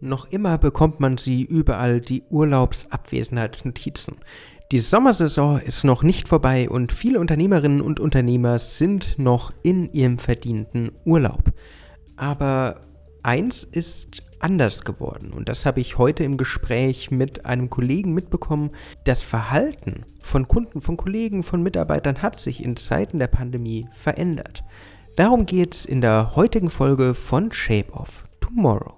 Noch immer bekommt man sie überall die Urlaubsabwesenheitsnotizen. Die Sommersaison ist noch nicht vorbei und viele Unternehmerinnen und Unternehmer sind noch in ihrem verdienten Urlaub. Aber eins ist anders geworden und das habe ich heute im Gespräch mit einem Kollegen mitbekommen. Das Verhalten von Kunden, von Kollegen, von Mitarbeitern hat sich in Zeiten der Pandemie verändert. Darum geht es in der heutigen Folge von Shape of Tomorrow.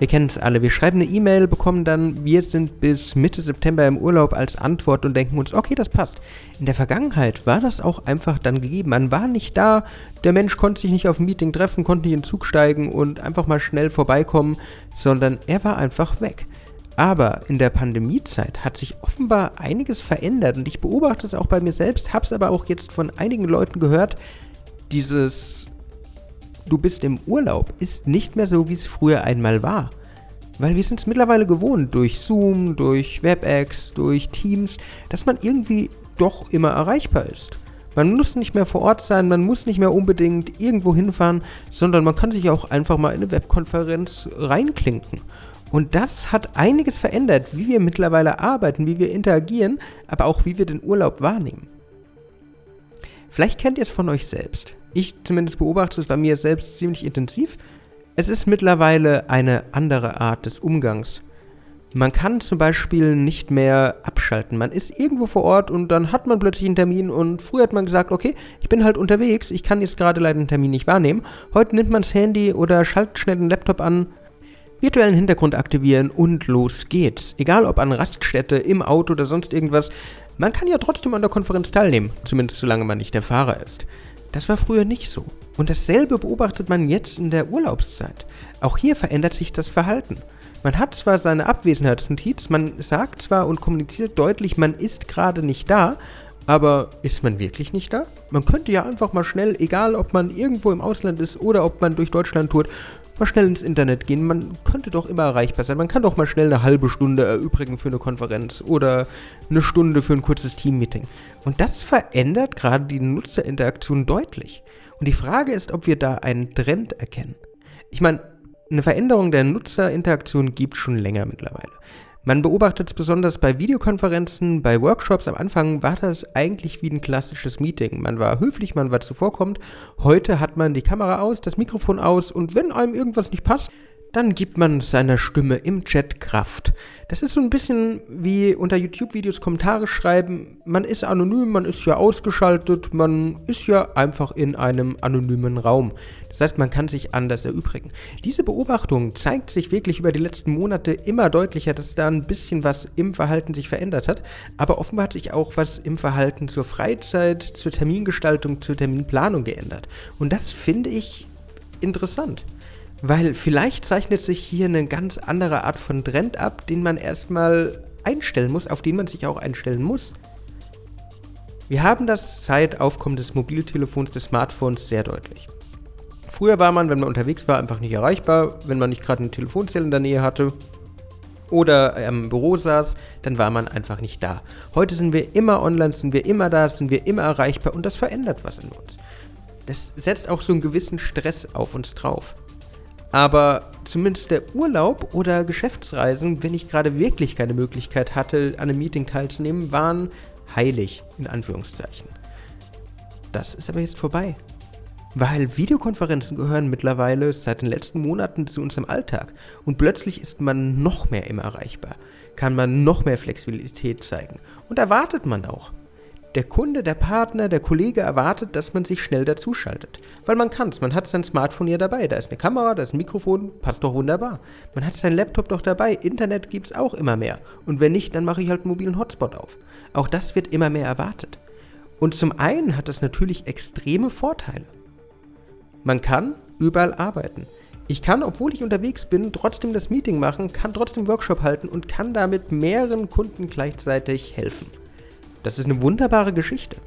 Wir kennen es alle. Wir schreiben eine E-Mail, bekommen dann, wir sind bis Mitte September im Urlaub als Antwort und denken uns, okay, das passt. In der Vergangenheit war das auch einfach dann gegeben. Man war nicht da, der Mensch konnte sich nicht auf ein Meeting treffen, konnte nicht in den Zug steigen und einfach mal schnell vorbeikommen, sondern er war einfach weg. Aber in der Pandemiezeit hat sich offenbar einiges verändert und ich beobachte es auch bei mir selbst, habe es aber auch jetzt von einigen Leuten gehört, dieses du bist im Urlaub ist nicht mehr so, wie es früher einmal war. Weil wir sind es mittlerweile gewohnt, durch Zoom, durch WebEx, durch Teams, dass man irgendwie doch immer erreichbar ist. Man muss nicht mehr vor Ort sein, man muss nicht mehr unbedingt irgendwo hinfahren, sondern man kann sich auch einfach mal in eine Webkonferenz reinklinken. Und das hat einiges verändert, wie wir mittlerweile arbeiten, wie wir interagieren, aber auch wie wir den Urlaub wahrnehmen. Vielleicht kennt ihr es von euch selbst. Ich zumindest beobachte es bei mir selbst ziemlich intensiv. Es ist mittlerweile eine andere Art des Umgangs. Man kann zum Beispiel nicht mehr abschalten. Man ist irgendwo vor Ort und dann hat man plötzlich einen Termin und früher hat man gesagt, okay, ich bin halt unterwegs, ich kann jetzt gerade leider den Termin nicht wahrnehmen. Heute nimmt man das Handy oder schaltet schnell den Laptop an, virtuellen Hintergrund aktivieren und los geht's. Egal ob an Raststätte, im Auto oder sonst irgendwas, man kann ja trotzdem an der Konferenz teilnehmen, zumindest solange man nicht der Fahrer ist. Das war früher nicht so. Und dasselbe beobachtet man jetzt in der Urlaubszeit. Auch hier verändert sich das Verhalten. Man hat zwar seine Abwesenheitsnotiz, man sagt zwar und kommuniziert deutlich, man ist gerade nicht da, aber ist man wirklich nicht da? Man könnte ja einfach mal schnell, egal ob man irgendwo im Ausland ist oder ob man durch Deutschland tourt, mal schnell ins Internet gehen. Man könnte doch immer erreichbar sein. Man kann doch mal schnell eine halbe Stunde erübrigen für eine Konferenz oder eine Stunde für ein kurzes Teammeeting. Und das verändert gerade die Nutzerinteraktion deutlich. Und die Frage ist, ob wir da einen Trend erkennen. Ich meine, eine Veränderung der Nutzerinteraktion gibt schon länger mittlerweile. Man beobachtet es besonders bei Videokonferenzen, bei Workshops. Am Anfang war das eigentlich wie ein klassisches Meeting. Man war höflich, man war zuvorkommend. Heute hat man die Kamera aus, das Mikrofon aus und wenn einem irgendwas nicht passt, dann gibt man seiner Stimme im Chat Kraft. Das ist so ein bisschen wie unter YouTube-Videos Kommentare schreiben. Man ist anonym, man ist ja ausgeschaltet, man ist ja einfach in einem anonymen Raum. Das heißt, man kann sich anders erübrigen. Diese Beobachtung zeigt sich wirklich über die letzten Monate immer deutlicher, dass da ein bisschen was im Verhalten sich verändert hat. Aber offenbar hat sich auch was im Verhalten zur Freizeit, zur Termingestaltung, zur Terminplanung geändert. Und das finde ich interessant. Weil vielleicht zeichnet sich hier eine ganz andere Art von Trend ab, den man erstmal einstellen muss, auf den man sich auch einstellen muss. Wir haben das seit Aufkommen des Mobiltelefons, des Smartphones sehr deutlich. Früher war man, wenn man unterwegs war, einfach nicht erreichbar, wenn man nicht gerade eine Telefonzelle in der Nähe hatte oder im Büro saß, dann war man einfach nicht da. Heute sind wir immer online, sind wir immer da, sind wir immer erreichbar und das verändert was in uns. Das setzt auch so einen gewissen Stress auf uns drauf. Aber zumindest der Urlaub oder Geschäftsreisen, wenn ich gerade wirklich keine Möglichkeit hatte, an einem Meeting teilzunehmen, waren heilig, in Anführungszeichen. Das ist aber jetzt vorbei. Weil Videokonferenzen gehören mittlerweile seit den letzten Monaten zu unserem Alltag. Und plötzlich ist man noch mehr immer erreichbar. Kann man noch mehr Flexibilität zeigen. Und erwartet man auch. Der Kunde, der Partner, der Kollege erwartet, dass man sich schnell dazuschaltet. Weil man kann es, man hat sein Smartphone ja dabei. Da ist eine Kamera, da ist ein Mikrofon, passt doch wunderbar. Man hat seinen Laptop doch dabei, Internet gibt es auch immer mehr. Und wenn nicht, dann mache ich halt einen mobilen Hotspot auf. Auch das wird immer mehr erwartet. Und zum einen hat das natürlich extreme Vorteile. Man kann überall arbeiten. Ich kann, obwohl ich unterwegs bin, trotzdem das Meeting machen, kann trotzdem Workshop halten und kann damit mehreren Kunden gleichzeitig helfen. Das ist eine wunderbare Geschichte.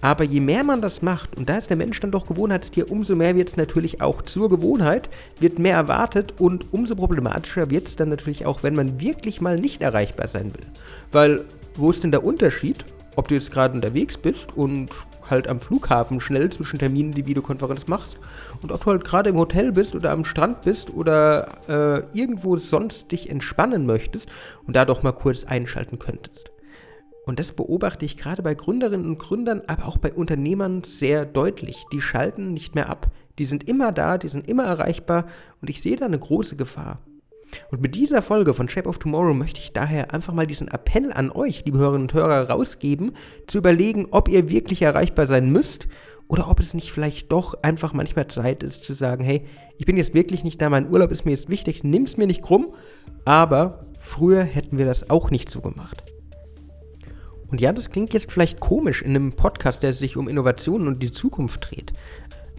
Aber je mehr man das macht, und da ist der Mensch dann doch Gewohnheitstier, umso mehr wird es natürlich auch zur Gewohnheit, wird mehr erwartet und umso problematischer wird es dann natürlich auch, wenn man wirklich mal nicht erreichbar sein will. Weil, wo ist denn der Unterschied, ob du jetzt gerade unterwegs bist und halt am Flughafen schnell zwischen Terminen die Videokonferenz machst und ob du halt gerade im Hotel bist oder am Strand bist oder äh, irgendwo sonst dich entspannen möchtest und da doch mal kurz einschalten könntest. Und das beobachte ich gerade bei Gründerinnen und Gründern, aber auch bei Unternehmern sehr deutlich. Die schalten nicht mehr ab. Die sind immer da, die sind immer erreichbar und ich sehe da eine große Gefahr. Und mit dieser Folge von Shape of Tomorrow möchte ich daher einfach mal diesen Appell an euch, liebe Hörerinnen und Hörer, rausgeben, zu überlegen, ob ihr wirklich erreichbar sein müsst oder ob es nicht vielleicht doch einfach manchmal Zeit ist zu sagen, hey, ich bin jetzt wirklich nicht da, mein Urlaub ist mir jetzt wichtig, nimm's mir nicht krumm, aber früher hätten wir das auch nicht so gemacht. Und ja, das klingt jetzt vielleicht komisch in einem Podcast, der sich um Innovationen und die Zukunft dreht.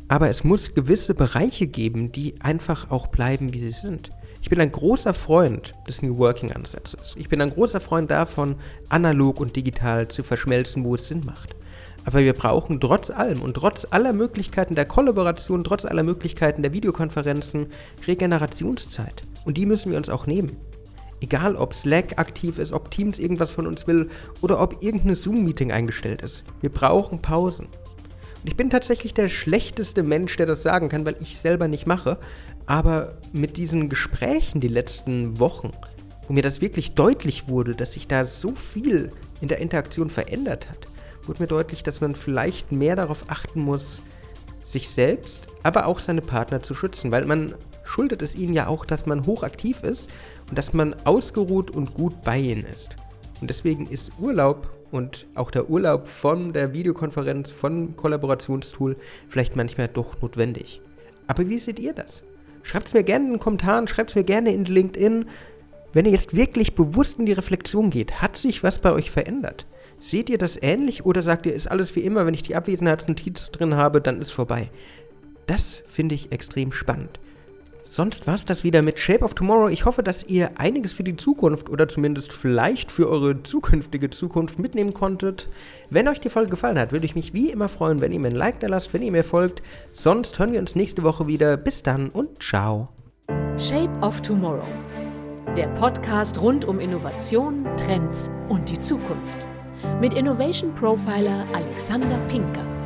Aber es muss gewisse Bereiche geben, die einfach auch bleiben, wie sie sind. Ich bin ein großer Freund des New Working Ansatzes. Ich bin ein großer Freund davon, analog und digital zu verschmelzen, wo es Sinn macht. Aber wir brauchen trotz allem und trotz aller Möglichkeiten der Kollaboration, trotz aller Möglichkeiten der Videokonferenzen Regenerationszeit. Und die müssen wir uns auch nehmen. Egal, ob Slack aktiv ist, ob Teams irgendwas von uns will oder ob irgendein Zoom-Meeting eingestellt ist. Wir brauchen Pausen. Und ich bin tatsächlich der schlechteste Mensch, der das sagen kann, weil ich selber nicht mache. Aber mit diesen Gesprächen die letzten Wochen, wo mir das wirklich deutlich wurde, dass sich da so viel in der Interaktion verändert hat, wurde mir deutlich, dass man vielleicht mehr darauf achten muss, sich selbst, aber auch seine Partner zu schützen, weil man schuldet es ihnen ja auch, dass man hochaktiv ist und dass man ausgeruht und gut bei ihnen ist. Und deswegen ist Urlaub und auch der Urlaub von der Videokonferenz, von Kollaborationstool vielleicht manchmal doch notwendig. Aber wie seht ihr das? Schreibt es mir gerne in den Kommentaren, schreibt es mir gerne in LinkedIn. Wenn ihr jetzt wirklich bewusst in die Reflexion geht, hat sich was bei euch verändert? Seht ihr das ähnlich oder sagt ihr, ist alles wie immer, wenn ich die Abwesenheitsnotiz drin habe, dann ist vorbei? Das finde ich extrem spannend. Sonst war es das wieder mit Shape of Tomorrow. Ich hoffe, dass ihr einiges für die Zukunft oder zumindest vielleicht für eure zukünftige Zukunft mitnehmen konntet. Wenn euch die Folge gefallen hat, würde ich mich wie immer freuen, wenn ihr mir ein Like da lasst, wenn ihr mir folgt. Sonst hören wir uns nächste Woche wieder. Bis dann und ciao. Shape of Tomorrow. Der Podcast rund um Innovation, Trends und die Zukunft. Mit Innovation Profiler Alexander Pinker.